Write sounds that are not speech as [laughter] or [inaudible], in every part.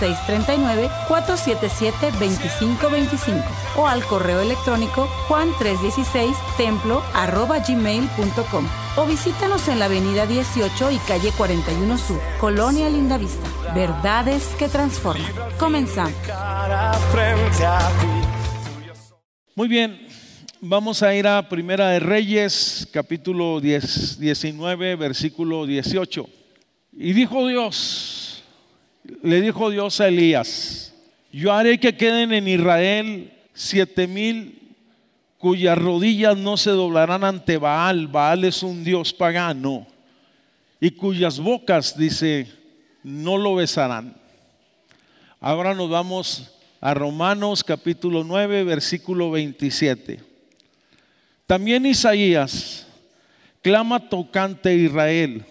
639-477-2525 o al correo electrónico juan316templo gmail.com o visítanos en la avenida 18 y calle 41 Sur, Colonia Lindavista. Verdades que transforman. Comenzamos. Muy bien, vamos a ir a Primera de Reyes, capítulo 10, 19, versículo 18. Y dijo Dios, le dijo Dios a Elías, yo haré que queden en Israel siete mil cuyas rodillas no se doblarán ante Baal, Baal es un dios pagano, y cuyas bocas, dice, no lo besarán. Ahora nos vamos a Romanos capítulo 9, versículo 27. También Isaías clama tocante a Israel.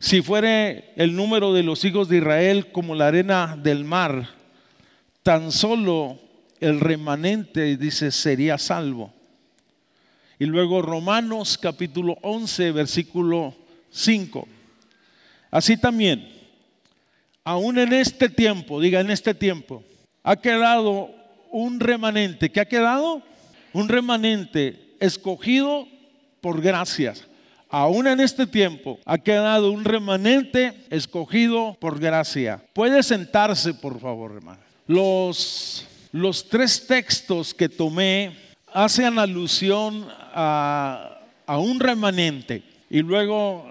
Si fuere el número de los hijos de Israel como la arena del mar, tan solo el remanente, dice, sería salvo. Y luego Romanos capítulo 11, versículo 5. Así también, aún en este tiempo, diga en este tiempo, ha quedado un remanente. ¿Qué ha quedado? Un remanente escogido por gracias. Aún en este tiempo ha quedado un remanente escogido por gracia. Puede sentarse, por favor, hermano. Los, los tres textos que tomé hacen alusión a, a un remanente. Y luego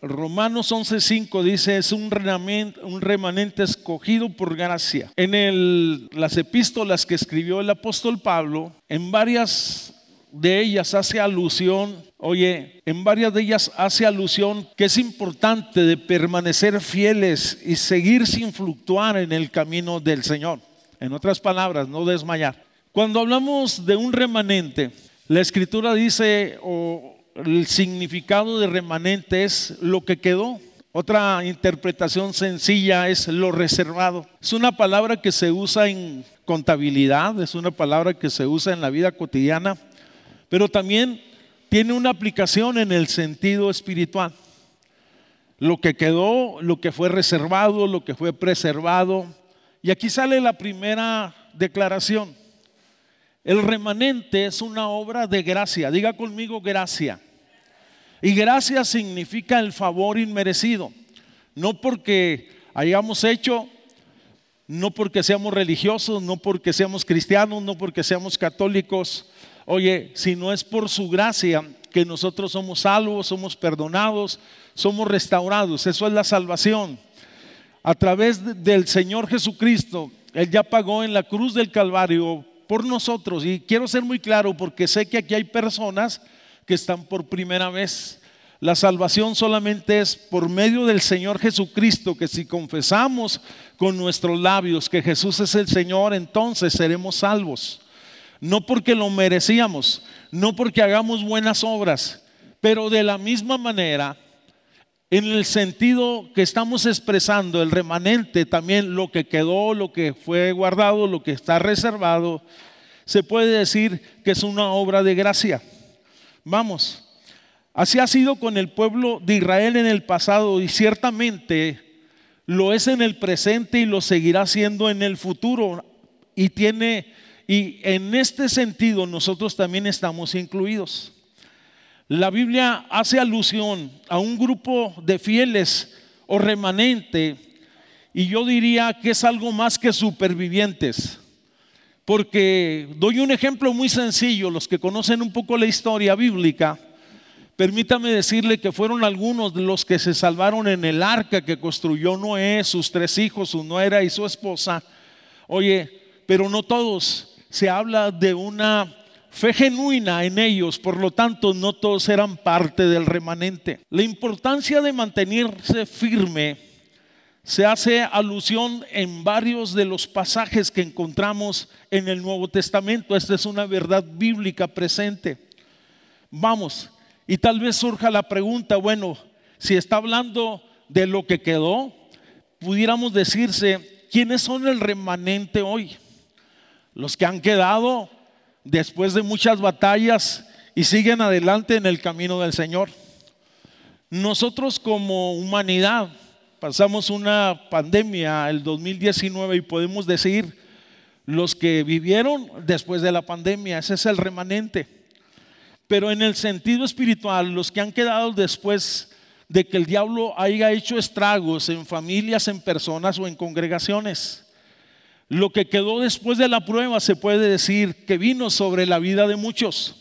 Romanos 11:5 dice, es un remanente, un remanente, escogido por gracia. En el, las epístolas que escribió el apóstol Pablo, en varias de ellas hace alusión, oye, en varias de ellas hace alusión que es importante de permanecer fieles y seguir sin fluctuar en el camino del Señor. En otras palabras, no desmayar. Cuando hablamos de un remanente, la escritura dice, o el significado de remanente es lo que quedó. Otra interpretación sencilla es lo reservado. Es una palabra que se usa en contabilidad, es una palabra que se usa en la vida cotidiana pero también tiene una aplicación en el sentido espiritual. Lo que quedó, lo que fue reservado, lo que fue preservado. Y aquí sale la primera declaración. El remanente es una obra de gracia. Diga conmigo gracia. Y gracia significa el favor inmerecido. No porque hayamos hecho, no porque seamos religiosos, no porque seamos cristianos, no porque seamos católicos, Oye, si no es por su gracia que nosotros somos salvos, somos perdonados, somos restaurados, eso es la salvación. A través del Señor Jesucristo, Él ya pagó en la cruz del Calvario por nosotros. Y quiero ser muy claro porque sé que aquí hay personas que están por primera vez. La salvación solamente es por medio del Señor Jesucristo, que si confesamos con nuestros labios que Jesús es el Señor, entonces seremos salvos no porque lo merecíamos, no porque hagamos buenas obras, pero de la misma manera, en el sentido que estamos expresando, el remanente, también lo que quedó, lo que fue guardado, lo que está reservado, se puede decir que es una obra de gracia. Vamos, así ha sido con el pueblo de Israel en el pasado y ciertamente lo es en el presente y lo seguirá siendo en el futuro y tiene y en este sentido nosotros también estamos incluidos. La Biblia hace alusión a un grupo de fieles o remanente y yo diría que es algo más que supervivientes. Porque doy un ejemplo muy sencillo, los que conocen un poco la historia bíblica, permítame decirle que fueron algunos de los que se salvaron en el arca que construyó Noé, sus tres hijos, su nuera y su esposa. Oye, pero no todos se habla de una fe genuina en ellos, por lo tanto no todos eran parte del remanente. La importancia de mantenerse firme se hace alusión en varios de los pasajes que encontramos en el Nuevo Testamento. Esta es una verdad bíblica presente. Vamos, y tal vez surja la pregunta, bueno, si está hablando de lo que quedó, pudiéramos decirse, ¿quiénes son el remanente hoy? Los que han quedado después de muchas batallas y siguen adelante en el camino del Señor. Nosotros como humanidad pasamos una pandemia el 2019 y podemos decir los que vivieron después de la pandemia, ese es el remanente. Pero en el sentido espiritual, los que han quedado después de que el diablo haya hecho estragos en familias, en personas o en congregaciones. Lo que quedó después de la prueba se puede decir que vino sobre la vida de muchos.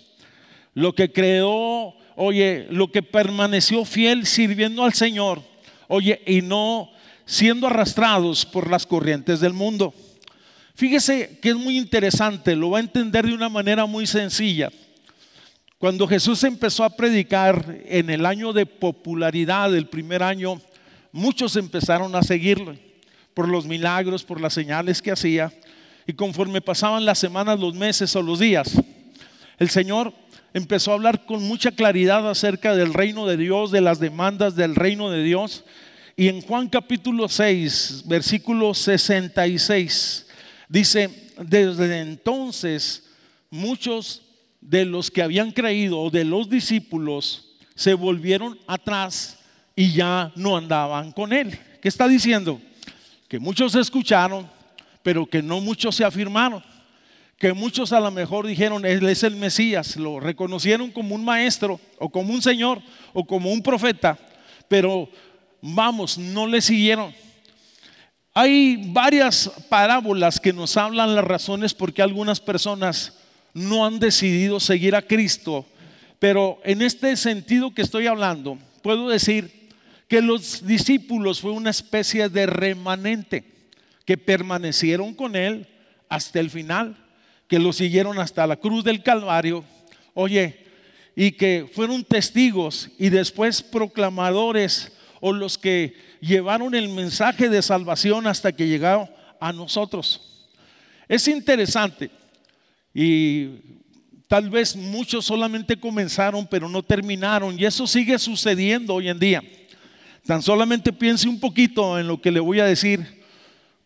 Lo que creó, oye, lo que permaneció fiel sirviendo al Señor, oye, y no siendo arrastrados por las corrientes del mundo. Fíjese que es muy interesante, lo va a entender de una manera muy sencilla. Cuando Jesús empezó a predicar en el año de popularidad, el primer año, muchos empezaron a seguirlo por los milagros, por las señales que hacía. Y conforme pasaban las semanas, los meses o los días, el Señor empezó a hablar con mucha claridad acerca del reino de Dios, de las demandas del reino de Dios. Y en Juan capítulo 6, versículo 66, dice, desde entonces muchos de los que habían creído, de los discípulos, se volvieron atrás y ya no andaban con él. ¿Qué está diciendo? Que muchos escucharon, pero que no muchos se afirmaron. Que muchos a lo mejor dijeron, Él es el Mesías, lo reconocieron como un maestro o como un señor o como un profeta, pero vamos, no le siguieron. Hay varias parábolas que nos hablan las razones por qué algunas personas no han decidido seguir a Cristo. Pero en este sentido que estoy hablando, puedo decir que los discípulos fue una especie de remanente que permanecieron con Él hasta el final, que lo siguieron hasta la cruz del Calvario. Oye, y que fueron testigos y después proclamadores o los que llevaron el mensaje de salvación hasta que llegaron a nosotros. Es interesante y tal vez muchos solamente comenzaron pero no terminaron. Y eso sigue sucediendo hoy en día. Tan solamente piense un poquito en lo que le voy a decir.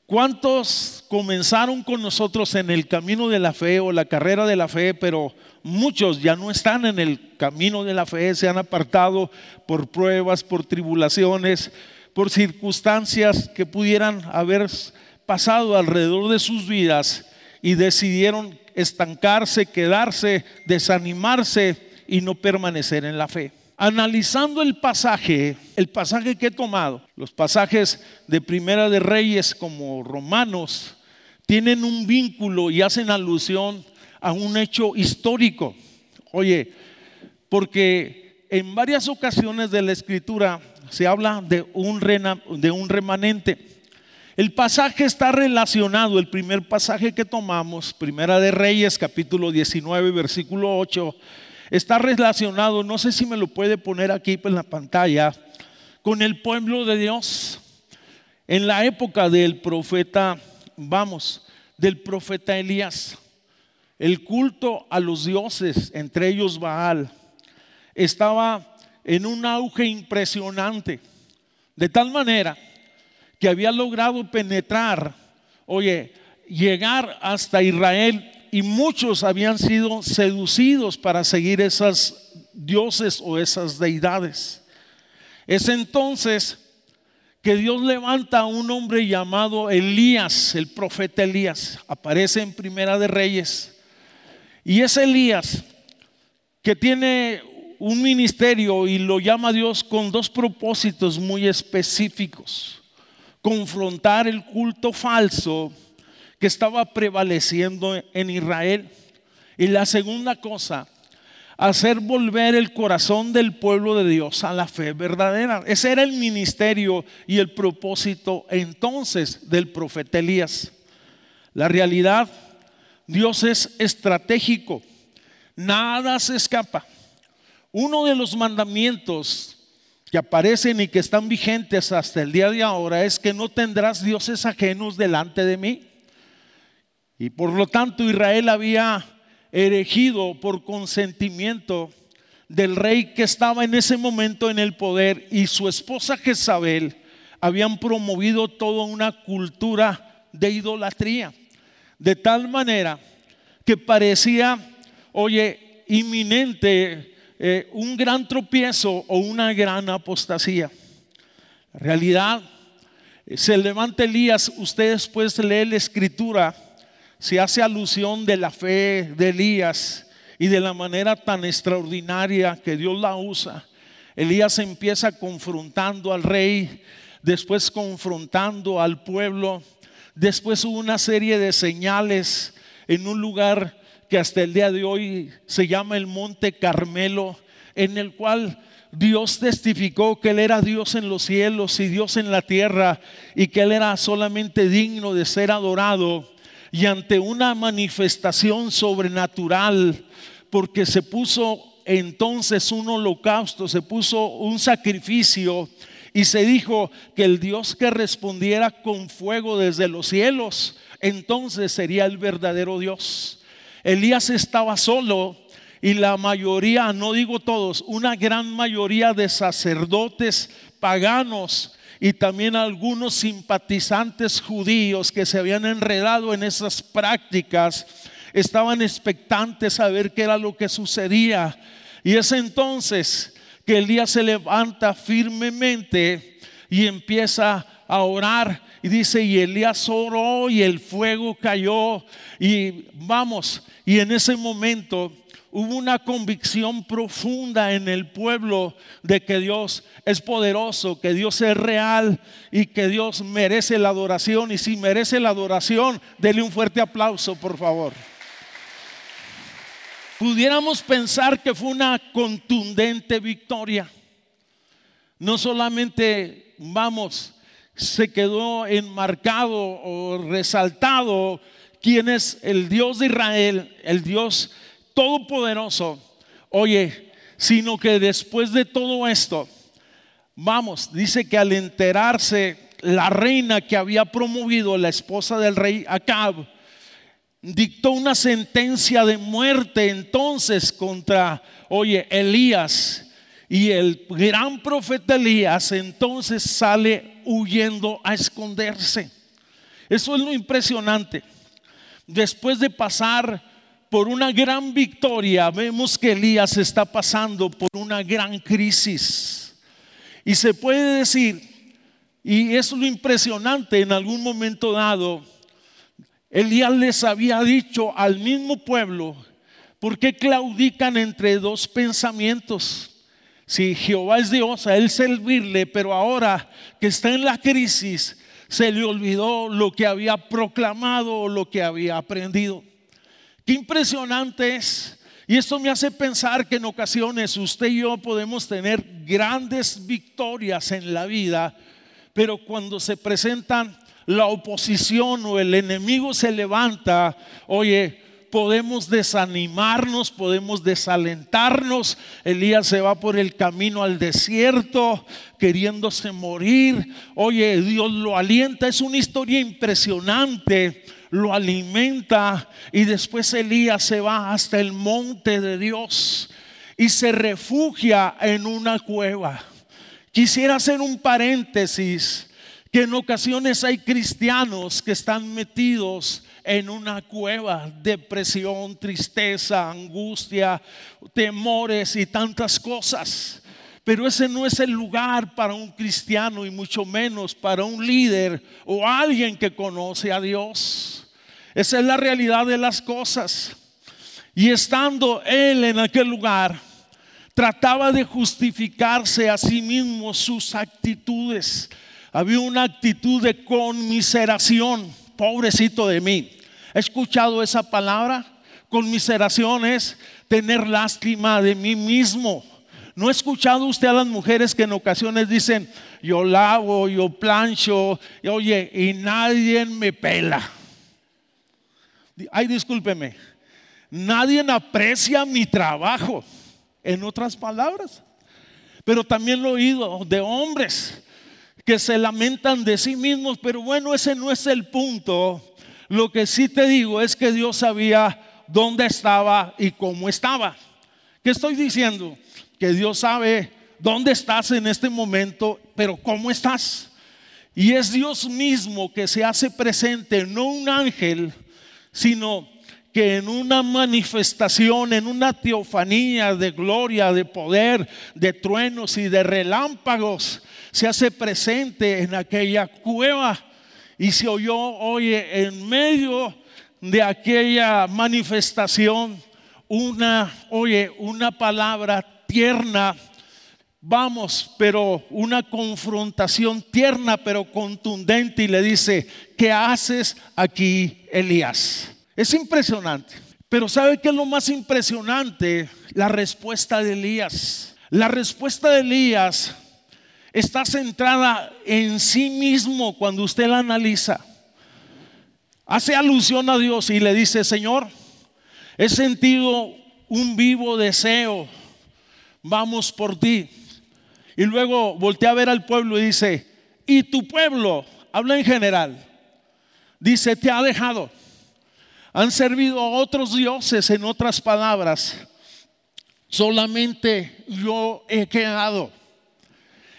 ¿Cuántos comenzaron con nosotros en el camino de la fe o la carrera de la fe, pero muchos ya no están en el camino de la fe, se han apartado por pruebas, por tribulaciones, por circunstancias que pudieran haber pasado alrededor de sus vidas y decidieron estancarse, quedarse, desanimarse y no permanecer en la fe. Analizando el pasaje, el pasaje que he tomado, los pasajes de Primera de Reyes como Romanos, tienen un vínculo y hacen alusión a un hecho histórico. Oye, porque en varias ocasiones de la escritura se habla de un, de un remanente. El pasaje está relacionado, el primer pasaje que tomamos, Primera de Reyes, capítulo 19, versículo 8, está relacionado, no sé si me lo puede poner aquí en la pantalla, con el pueblo de Dios. En la época del profeta, vamos, del profeta Elías, el culto a los dioses, entre ellos Baal, estaba en un auge impresionante, de tal manera que había logrado penetrar, oye, llegar hasta Israel y muchos habían sido seducidos para seguir esas dioses o esas deidades. Es entonces que Dios levanta a un hombre llamado Elías, el profeta Elías, aparece en Primera de Reyes. Y es Elías que tiene un ministerio y lo llama Dios con dos propósitos muy específicos confrontar el culto falso que estaba prevaleciendo en Israel. Y la segunda cosa, hacer volver el corazón del pueblo de Dios a la fe verdadera. Ese era el ministerio y el propósito entonces del profeta Elías. La realidad, Dios es estratégico, nada se escapa. Uno de los mandamientos que aparecen y que están vigentes hasta el día de ahora es que no tendrás dioses ajenos delante de mí. Y por lo tanto Israel había erigido por consentimiento del rey que estaba en ese momento en el poder y su esposa Jezabel habían promovido toda una cultura de idolatría, de tal manera que parecía, oye, inminente eh, un gran tropiezo o una gran apostasía. La realidad, eh, se levanta Elías, usted después lee la escritura, se hace alusión de la fe de Elías y de la manera tan extraordinaria que Dios la usa. Elías empieza confrontando al rey, después confrontando al pueblo, después hubo una serie de señales en un lugar que hasta el día de hoy se llama el Monte Carmelo, en el cual Dios testificó que Él era Dios en los cielos y Dios en la tierra y que Él era solamente digno de ser adorado. Y ante una manifestación sobrenatural, porque se puso entonces un holocausto, se puso un sacrificio y se dijo que el Dios que respondiera con fuego desde los cielos, entonces sería el verdadero Dios. Elías estaba solo y la mayoría, no digo todos, una gran mayoría de sacerdotes paganos y también algunos simpatizantes judíos que se habían enredado en esas prácticas, estaban expectantes a ver qué era lo que sucedía. Y es entonces que Elías se levanta firmemente y empieza a orar y dice, y Elías oró y el fuego cayó. Y vamos, y en ese momento hubo una convicción profunda en el pueblo de que Dios es poderoso, que Dios es real y que Dios merece la adoración. Y si merece la adoración, dele un fuerte aplauso, por favor. Pudiéramos pensar que fue una contundente victoria. No solamente, vamos, se quedó enmarcado o resaltado quién es el Dios de Israel, el Dios todopoderoso. Oye, sino que después de todo esto, vamos, dice que al enterarse la reina que había promovido, la esposa del rey Acab, dictó una sentencia de muerte entonces contra, oye, Elías. Y el gran profeta Elías entonces sale huyendo a esconderse. Eso es lo impresionante. Después de pasar por una gran victoria, vemos que Elías está pasando por una gran crisis. Y se puede decir, y es lo impresionante, en algún momento dado, Elías les había dicho al mismo pueblo, ¿por qué claudican entre dos pensamientos? Si Jehová es Dios, a Él servirle, pero ahora que está en la crisis, se le olvidó lo que había proclamado o lo que había aprendido. Qué impresionante es. Y esto me hace pensar que en ocasiones usted y yo podemos tener grandes victorias en la vida, pero cuando se presentan la oposición o el enemigo se levanta, oye, podemos desanimarnos, podemos desalentarnos. Elías se va por el camino al desierto queriéndose morir. Oye, Dios lo alienta. Es una historia impresionante. Lo alimenta y después Elías se va hasta el monte de Dios y se refugia en una cueva. Quisiera hacer un paréntesis que en ocasiones hay cristianos que están metidos en una cueva, depresión, tristeza, angustia, temores y tantas cosas. Pero ese no es el lugar para un cristiano y mucho menos para un líder o alguien que conoce a Dios. Esa es la realidad de las cosas. Y estando él en aquel lugar, trataba de justificarse a sí mismo sus actitudes. Había una actitud de conmiseración, pobrecito de mí. ¿Ha escuchado esa palabra? Conmiseración es tener lástima de mí mismo. ¿No ha escuchado usted a las mujeres que en ocasiones dicen, yo lavo, yo plancho, y, oye, y nadie me pela? Ay, discúlpeme, nadie aprecia mi trabajo, en otras palabras. Pero también lo he oído de hombres que se lamentan de sí mismos, pero bueno, ese no es el punto. Lo que sí te digo es que Dios sabía dónde estaba y cómo estaba. ¿Qué estoy diciendo? Que Dios sabe dónde estás en este momento, pero cómo estás. Y es Dios mismo que se hace presente, no un ángel, sino que en una manifestación, en una teofanía de gloria, de poder, de truenos y de relámpagos, se hace presente en aquella cueva y se oyó, oye, en medio de aquella manifestación, una, oye, una palabra tierna, vamos, pero una confrontación tierna pero contundente y le dice, ¿qué haces aquí, Elías? Es impresionante. Pero ¿sabe qué es lo más impresionante? La respuesta de Elías. La respuesta de Elías está centrada en sí mismo cuando usted la analiza. Hace alusión a Dios y le dice, Señor, he sentido un vivo deseo, vamos por ti. Y luego voltea a ver al pueblo y dice, y tu pueblo, habla en general, dice, te ha dejado han servido a otros dioses, en otras palabras. Solamente yo he quedado.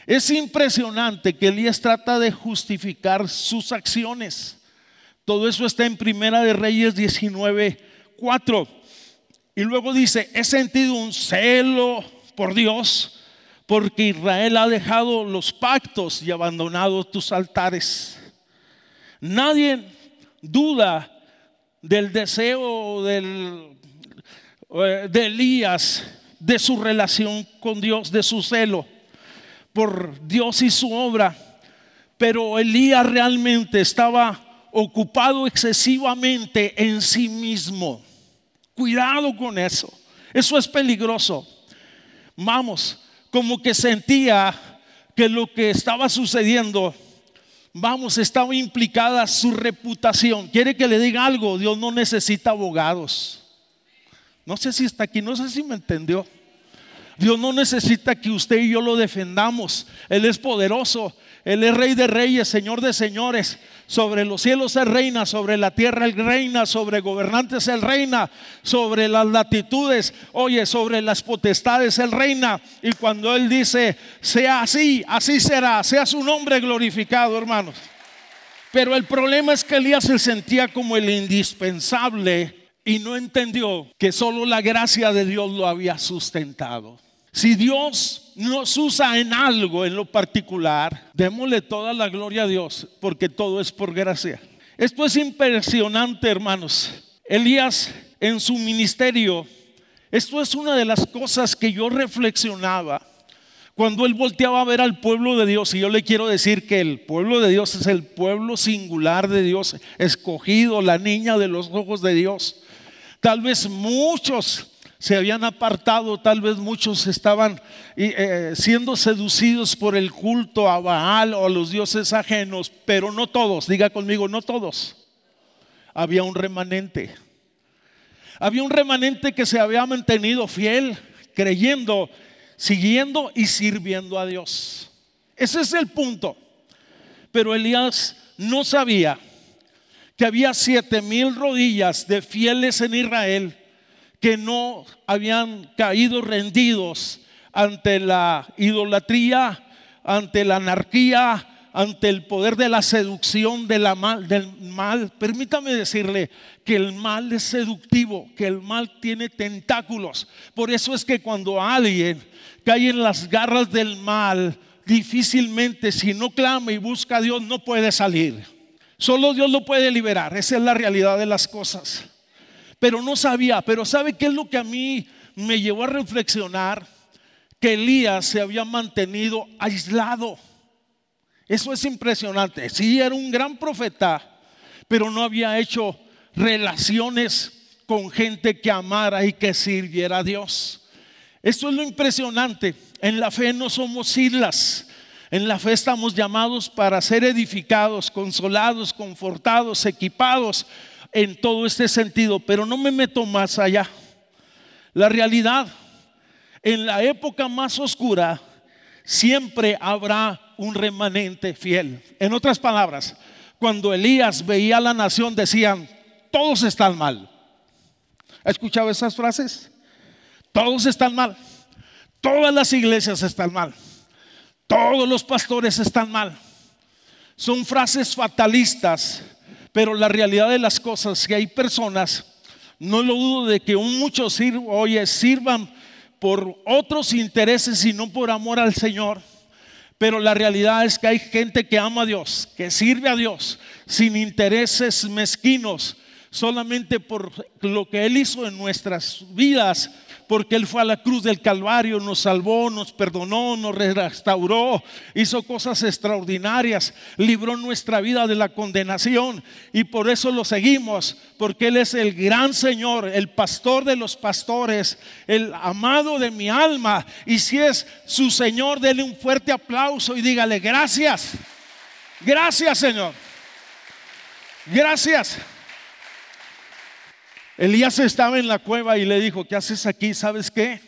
Es impresionante que Elías trata de justificar sus acciones. Todo eso está en Primera de Reyes 19, 4. Y luego dice, he sentido un celo por Dios, porque Israel ha dejado los pactos y abandonado tus altares. Nadie duda del deseo eh, de Elías, de su relación con Dios, de su celo por Dios y su obra. Pero Elías realmente estaba ocupado excesivamente en sí mismo. Cuidado con eso. Eso es peligroso. Vamos, como que sentía que lo que estaba sucediendo vamos, estaba implicada su reputación. Quiere que le diga algo, Dios no necesita abogados. No sé si está aquí, no sé si me entendió. Dios no necesita que usted y yo lo defendamos. Él es poderoso. Él es rey de reyes, señor de señores. Sobre los cielos Él reina, sobre la tierra Él reina, sobre gobernantes Él reina, sobre las latitudes, oye, sobre las potestades Él reina. Y cuando Él dice, sea así, así será, sea su nombre glorificado, hermanos. Pero el problema es que Elías se sentía como el indispensable y no entendió que solo la gracia de Dios lo había sustentado. Si Dios nos usa en algo en lo particular, démosle toda la gloria a Dios, porque todo es por gracia. Esto es impresionante, hermanos. Elías en su ministerio, esto es una de las cosas que yo reflexionaba cuando él volteaba a ver al pueblo de Dios. Y yo le quiero decir que el pueblo de Dios es el pueblo singular de Dios, escogido, la niña de los ojos de Dios. Tal vez muchos se habían apartado, tal vez muchos estaban eh, siendo seducidos por el culto a Baal o a los dioses ajenos, pero no todos, diga conmigo, no todos. Había un remanente. Había un remanente que se había mantenido fiel, creyendo, siguiendo y sirviendo a Dios. Ese es el punto. Pero Elías no sabía que había siete mil rodillas de fieles en Israel que no habían caído rendidos ante la idolatría, ante la anarquía, ante el poder de la seducción del mal. Permítame decirle que el mal es seductivo, que el mal tiene tentáculos. Por eso es que cuando alguien cae en las garras del mal, difícilmente si no clama y busca a Dios no puede salir. Solo Dios lo puede liberar. Esa es la realidad de las cosas pero no sabía. Pero ¿sabe qué es lo que a mí me llevó a reflexionar? Que Elías se había mantenido aislado. Eso es impresionante. Sí, era un gran profeta, pero no había hecho relaciones con gente que amara y que sirviera a Dios. Esto es lo impresionante. En la fe no somos islas. En la fe estamos llamados para ser edificados, consolados, confortados, equipados en todo este sentido, pero no me meto más allá. La realidad, en la época más oscura, siempre habrá un remanente fiel. En otras palabras, cuando Elías veía a la nación, decían, todos están mal. ¿Ha escuchado esas frases? Todos están mal. Todas las iglesias están mal. Todos los pastores están mal. Son frases fatalistas Pero la realidad de las cosas que hay personas, no lo dudo de que muchos sirvan, oye, sirvan por otros intereses y no por amor al Señor. Pero la realidad es que hay gente que ama a Dios, que sirve a Dios sin intereses mezquinos, solamente por lo que Él hizo en nuestras vidas porque Él fue a la cruz del Calvario, nos salvó, nos perdonó, nos restauró, hizo cosas extraordinarias, libró nuestra vida de la condenación y por eso lo seguimos, porque Él es el gran Señor, el pastor de los pastores, el amado de mi alma. Y si es su Señor, dele un fuerte aplauso y dígale gracias, gracias Señor, gracias. Elías estaba en la cueva y le dijo, ¿qué haces aquí? ¿Sabes qué?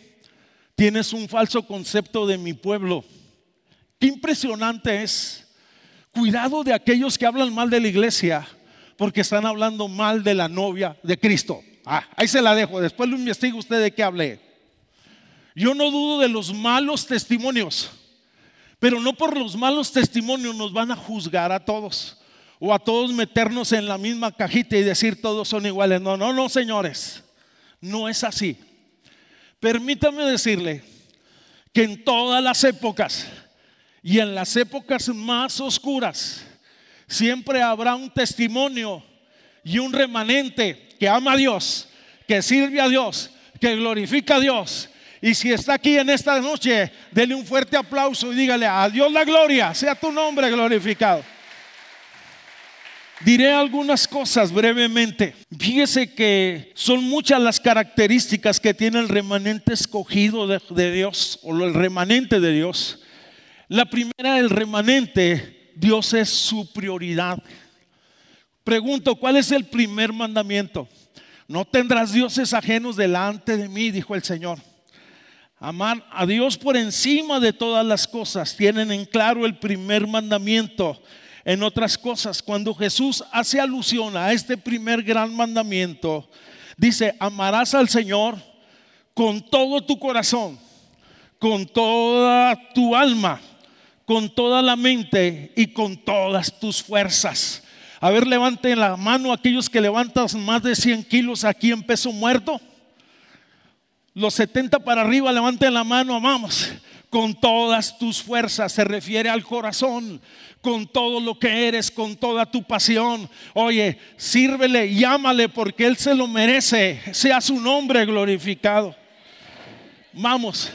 Tienes un falso concepto de mi pueblo. Qué impresionante es. Cuidado de aquellos que hablan mal de la iglesia porque están hablando mal de la novia de Cristo. Ah, ahí se la dejo. Después lo investiga usted de qué hablé. Yo no dudo de los malos testimonios, pero no por los malos testimonios nos van a juzgar a todos o a todos meternos en la misma cajita y decir todos son iguales. No, no, no, señores. No es así. Permítame decirle que en todas las épocas y en las épocas más oscuras siempre habrá un testimonio y un remanente que ama a Dios, que sirve a Dios, que glorifica a Dios. Y si está aquí en esta noche, dele un fuerte aplauso y dígale a Dios la gloria, sea tu nombre glorificado. Diré algunas cosas brevemente. Fíjese que son muchas las características que tiene el remanente escogido de, Dios o el remanente de Dios. La primera, el remanente, Dios es su prioridad. Pregunto, ¿cuál es el primer mandamiento? No tendrás dioses ajenos delante de mí, dijo el Señor. Amar a Dios por encima de todas las cosas. Tienen en claro el primer mandamiento en otras cosas. Cuando Jesús hace alusión a este primer gran mandamiento, dice, amarás al Señor con todo tu corazón, con toda tu alma, con toda la mente y con todas tus fuerzas. A ver, levanten la mano aquellos que levantan más de 100 kilos aquí en peso muerto. Los 70 para arriba, levanten la mano, amamos con todas tus fuerzas, se refiere al corazón, con todo lo que eres, con toda tu pasión. Oye, sírvele, llámale porque Él se lo merece, sea su nombre glorificado. Vamos,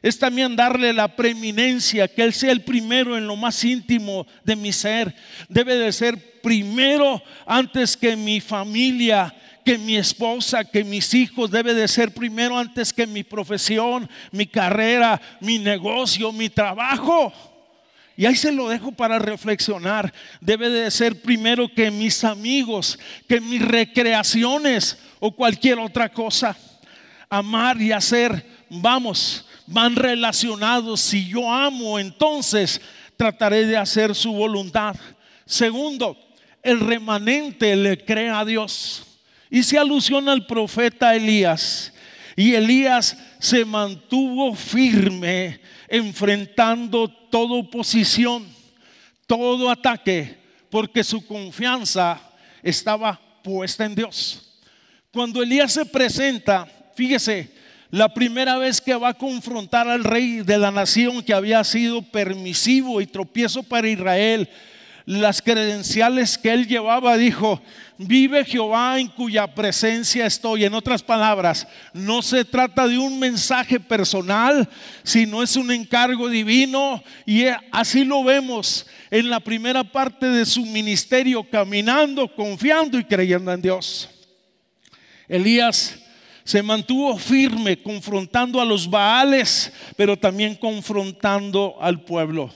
es también darle la preeminencia, que Él sea el primero en lo más íntimo de mi ser. Debe de ser primero antes que mi familia, que mi esposa, que mis hijos debe de ser primero antes que mi profesión, mi carrera, mi negocio, mi trabajo. Y ahí se lo dejo para reflexionar. Debe de ser primero que mis amigos, que mis recreaciones o cualquier otra cosa. Amar y hacer, vamos, van relacionados. Si yo amo, entonces trataré de hacer su voluntad. Segundo, el remanente le cree a Dios. Y se alusiona al profeta Elías. Y Elías se mantuvo firme enfrentando toda oposición, todo ataque, porque su confianza estaba puesta en Dios. Cuando Elías se presenta, fíjese, la primera vez que va a confrontar al rey de la nación que había sido permisivo y tropiezo para Israel, las credenciales que él llevaba, dijo, vive Jehová en cuya presencia estoy. En otras palabras, no se trata de un mensaje personal, sino es un encargo divino y así lo vemos en la primera parte de su ministerio, caminando, confiando y creyendo en Dios. Elías se mantuvo firme confrontando a los Baales, pero también confrontando al pueblo.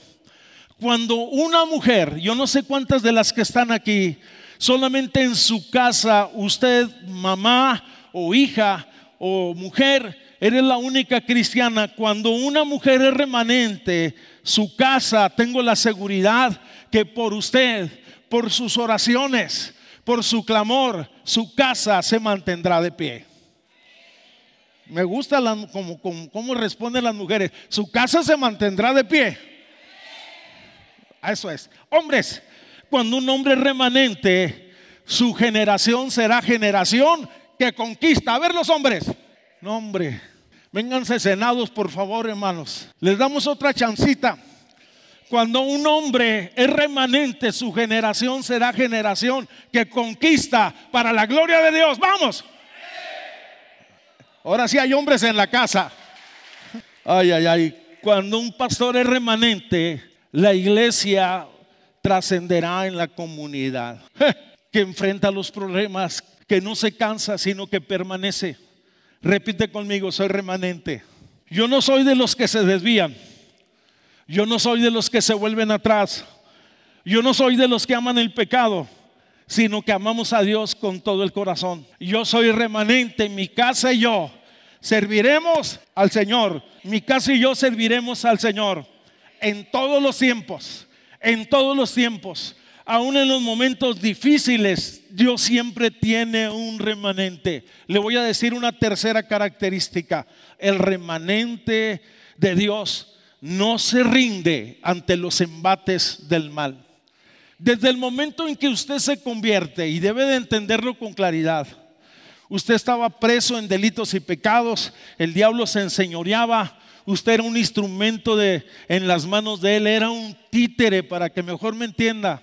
Cuando una mujer, yo no sé cuántas de las que están aquí, solamente en su casa, usted, mamá o hija o mujer, eres la única cristiana. Cuando una mujer es remanente, su casa, tengo la seguridad que por usted, por sus oraciones, por su clamor, su casa se mantendrá de pie. Me gusta como, como responden las mujeres. Su casa se mantendrá de pie. Eso es. Hombres, cuando un hombre remanente su generación será generación que conquista. A ver los hombres. No, hombre. Vénganse senados, por favor, hermanos. Les damos otra chancita. Cuando un hombre es remanente, su generación será generación que conquista para la gloria de Dios. Vamos. Ahora sí hay hombres en la casa. Ay, ay, ay. Cuando un pastor es remanente, la iglesia trascenderá en la comunidad, que enfrenta los problemas, que no se cansa, sino que permanece. Repite conmigo, soy remanente. Yo no soy de los que se desvían. Yo no soy de los que se vuelven atrás. Yo no soy de los que aman el pecado, sino que amamos a Dios con todo el corazón. Yo soy remanente, mi casa y yo serviremos al Señor. Mi casa y yo serviremos al Señor en todos los tiempos, en todos los tiempos. Aún en los momentos difíciles, Dios siempre tiene un remanente. Le voy a decir una tercera característica. El remanente de Dios no se rinde ante los embates del mal. Desde el momento en que usted se convierte, y debe de entenderlo con claridad, usted estaba preso en delitos y pecados, el diablo se enseñoreaba, usted era un instrumento de, en las manos de él, era un títere para que mejor me entienda.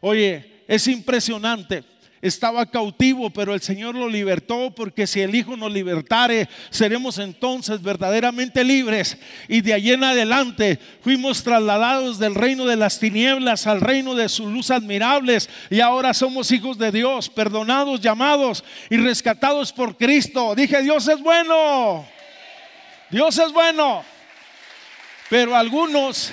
Oye, es impresionante. Estaba cautivo, pero el Señor lo libertó porque si el Hijo nos libertare, seremos entonces verdaderamente libres. Y de allí en adelante fuimos trasladados del reino de las tinieblas al reino de su luz admirables. Y ahora somos hijos de Dios, perdonados, llamados y rescatados por Cristo. Dije, Dios es bueno. Dios es bueno. Pero algunos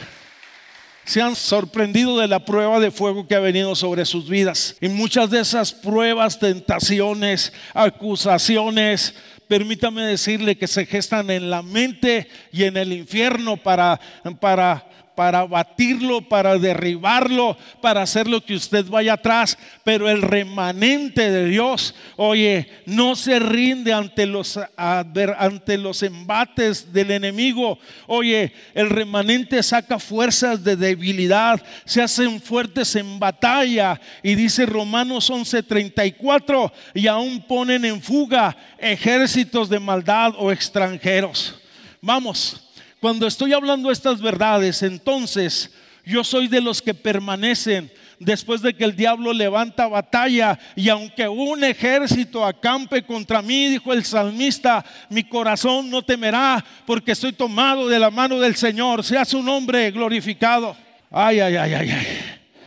se han sorprendido de la prueba de fuego que ha venido sobre sus vidas. Y muchas de esas pruebas, tentaciones, acusaciones, permítame decirle que se gestan en la mente y en el infierno para, para para batirlo, para derribarlo, para hacer lo que usted vaya atrás. Pero el remanente de Dios, oye, no se rinde ante los, ante los embates del enemigo. Oye, el remanente saca fuerzas de debilidad, se hacen fuertes en batalla. Y dice Romanos 11:34, y aún ponen en fuga ejércitos de maldad o extranjeros. Vamos. Cuando estoy hablando estas verdades, entonces yo soy de los que permanecen después de que el diablo levanta batalla y aunque un ejército acampe contra mí, dijo el salmista, mi corazón no temerá porque estoy tomado de la mano del Señor, sea su nombre glorificado. Ay, ay, ay, ay, ay.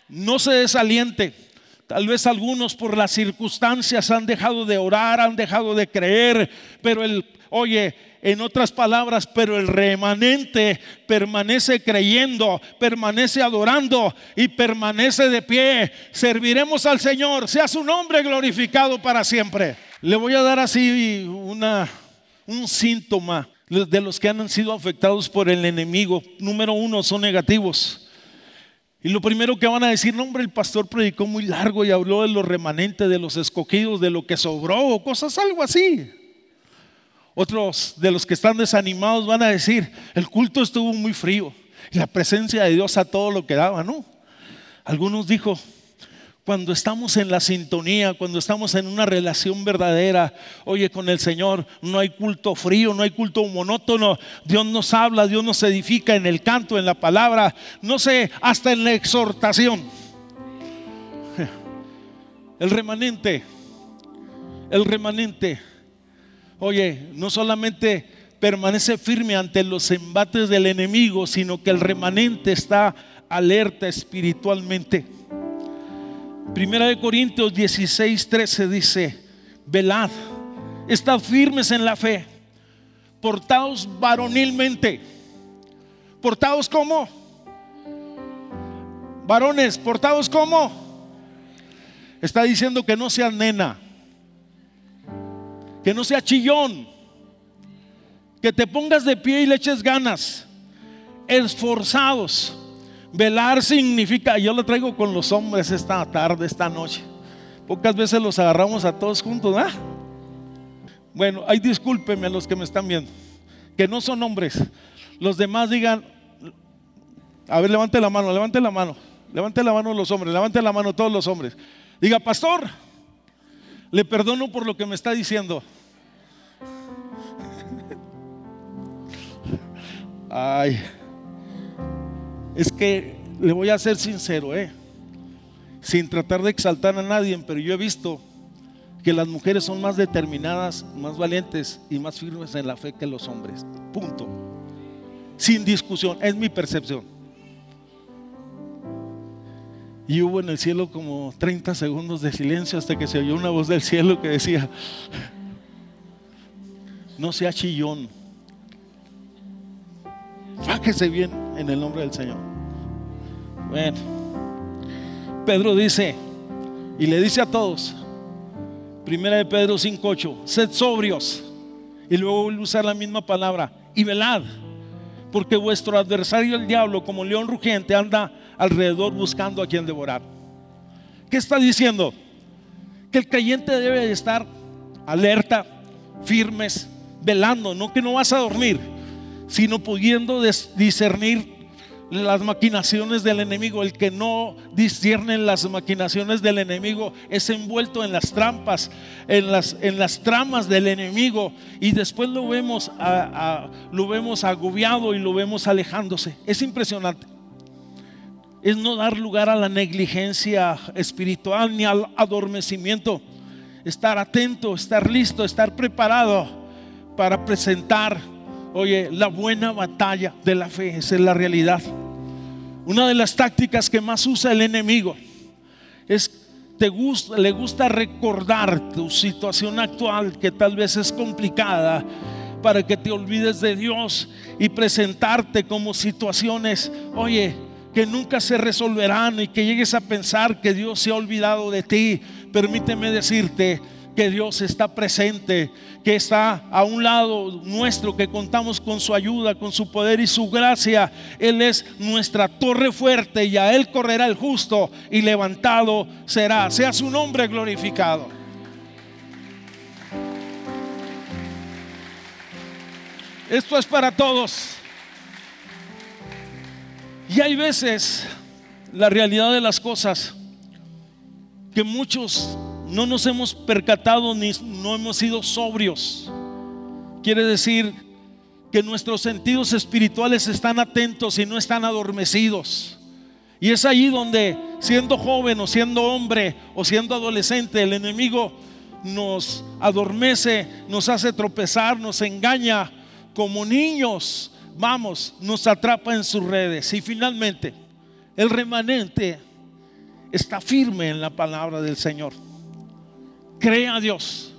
No se desaliente. Tal vez algunos por las circunstancias han dejado de orar, han dejado de creer, pero el, oye, en otras palabras, pero el remanente permanece creyendo, permanece adorando y permanece de pie. Serviremos al Señor, sea su nombre glorificado para siempre. Le voy a dar así una, un síntoma de los que han sido afectados por el enemigo. Número uno, son negativos. Y lo primero que van a decir, no hombre, el pastor predicó muy largo y habló de los remanentes, de los escogidos, de lo que sobró, cosas algo así. Otros de los que están desanimados van a decir, el culto estuvo muy frío y la presencia de Dios a todo lo que daba, ¿no? Algunos dijo, cuando estamos en la sintonía, cuando estamos en una relación verdadera, oye, con el Señor, no hay culto frío, no hay culto monótono. Dios nos habla, Dios nos edifica en el canto, en la palabra, no sé, hasta en la exhortación. [laughs] El remanente, el remanente oye, no solamente permanece firme ante los embates del enemigo, sino que el remanente está alerta espiritualmente. Primera de Corintios 16, 13 dice, velad, estad firmes en la fe, portaos varonilmente, portaos como, varones, portaos como, está diciendo que no sean nena, que no sea chillón, que te pongas de pie y le eches ganas, esforzados. Velar significa, yo lo traigo con los hombres esta tarde, esta noche. Pocas veces los agarramos a todos juntos. Bueno, ahí discúlpenme a los que me están viendo, que no son hombres. Los demás digan, a ver, levante la mano, levante la mano, levante la mano los hombres, levante la mano todos los hombres. Diga, pastor, Le perdono por lo que me está diciendo. Ay, es que le voy a ser sincero, ¿eh? sin tratar de exaltar a nadie, pero yo he visto que las mujeres son más determinadas, más valientes y más firmes en la fe que los hombres. Punto. Sin discusión, es mi percepción. Y hubo en el cielo como 30 segundos de silencio hasta que se oyó una voz del cielo que decía, no sea chillón, fájese bien en el nombre del Señor. Bueno, Pedro dice, y le dice a todos, Primera de Pedro 5.8, sed sobrios. Y luego usar la misma palabra, y velad, porque vuestro adversario el diablo, como león rugiente, anda alrededor buscando a quien devorar. ¿Qué está diciendo? Que el creyente debe estar alerta, firmes, velando, no que no vas a dormir, sino pudiendo discernir las maquinaciones del enemigo. El que no discierne las maquinaciones del enemigo es envuelto en las trampas, en las, en las tramas del enemigo. Y después lo vemos, lo vemos agobiado y lo vemos alejándose. Es impresionante. Es no dar lugar a la negligencia espiritual ni al adormecimiento. Estar atento, estar listo, estar preparado para presentar Oye, la buena batalla de la fe, esa es la realidad. Una de las tácticas que más usa el enemigo es te gusta, le gusta recordar tu situación actual que tal vez es complicada para que te olvides de Dios y presentarte como situaciones, oye, que nunca se resolverán y que llegues a pensar que Dios se ha olvidado de ti. Permíteme decirte, que Dios está presente, que está a un lado nuestro, que contamos con su ayuda, con su poder y su gracia. Él es nuestra torre fuerte y a Él correrá el justo y levantado será. Sea su nombre glorificado. Esto es para todos. Y hay veces la realidad de las cosas que muchos no nos hemos percatado ni no hemos sido sobrios. Quiere decir que nuestros sentidos espirituales están atentos y no están adormecidos. Y es allí donde, siendo joven o siendo hombre o siendo adolescente, el enemigo nos adormece, nos hace tropezar, nos engaña como niños. Vamos, nos atrapa en sus redes. Y finalmente, el remanente está firme en la palabra del Señor crea a Dios,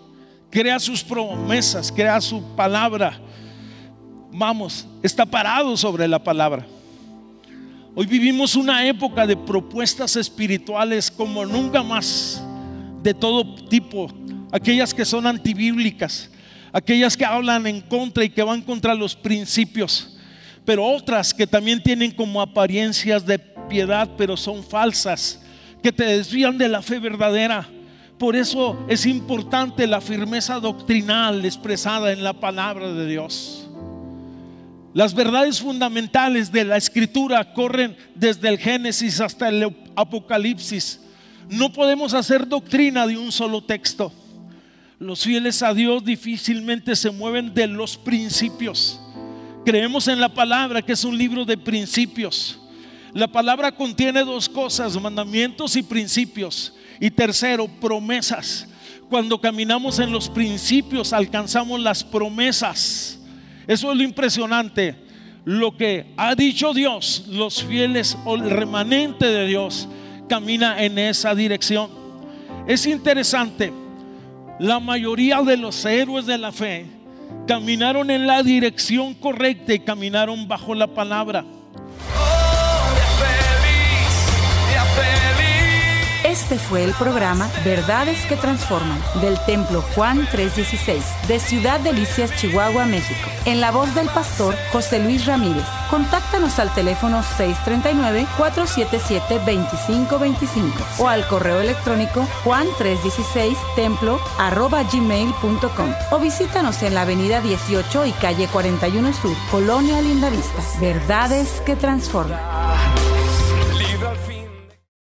crea sus promesas, crea su palabra. Vamos, está parado sobre la palabra. Hoy vivimos una época de propuestas espirituales como nunca más, de todo tipo, aquellas que son antibíblicas, aquellas que hablan en contra y que van contra los principios, pero otras que también tienen como apariencias de piedad, pero son falsas, que te desvían de la fe verdadera. Por eso es importante la firmeza doctrinal expresada en la palabra de Dios. Las verdades fundamentales de la escritura corren desde el Génesis hasta el Apocalipsis. No podemos hacer doctrina de un solo texto. Los fieles a Dios difícilmente se mueven de los principios. Creemos en la palabra que es un libro de principios. La palabra contiene dos cosas, mandamientos y principios. Y tercero, promesas. Cuando caminamos en los principios alcanzamos las promesas. Eso es lo impresionante. Lo que ha dicho Dios, los fieles o el remanente de Dios camina en esa dirección. Es interesante. La mayoría de los héroes de la fe caminaron en la dirección correcta y caminaron bajo la palabra. Este fue el programa Verdades que Transforman del Templo Juan 316 de Ciudad Delicias, Chihuahua, México. En la voz del pastor José Luis Ramírez. Contáctanos al teléfono 639-477-2525 o al correo electrónico juan316 templo gmail.com o visítanos en la avenida 18 y calle 41 Sur, Colonia Lindavista. Verdades que Transforman.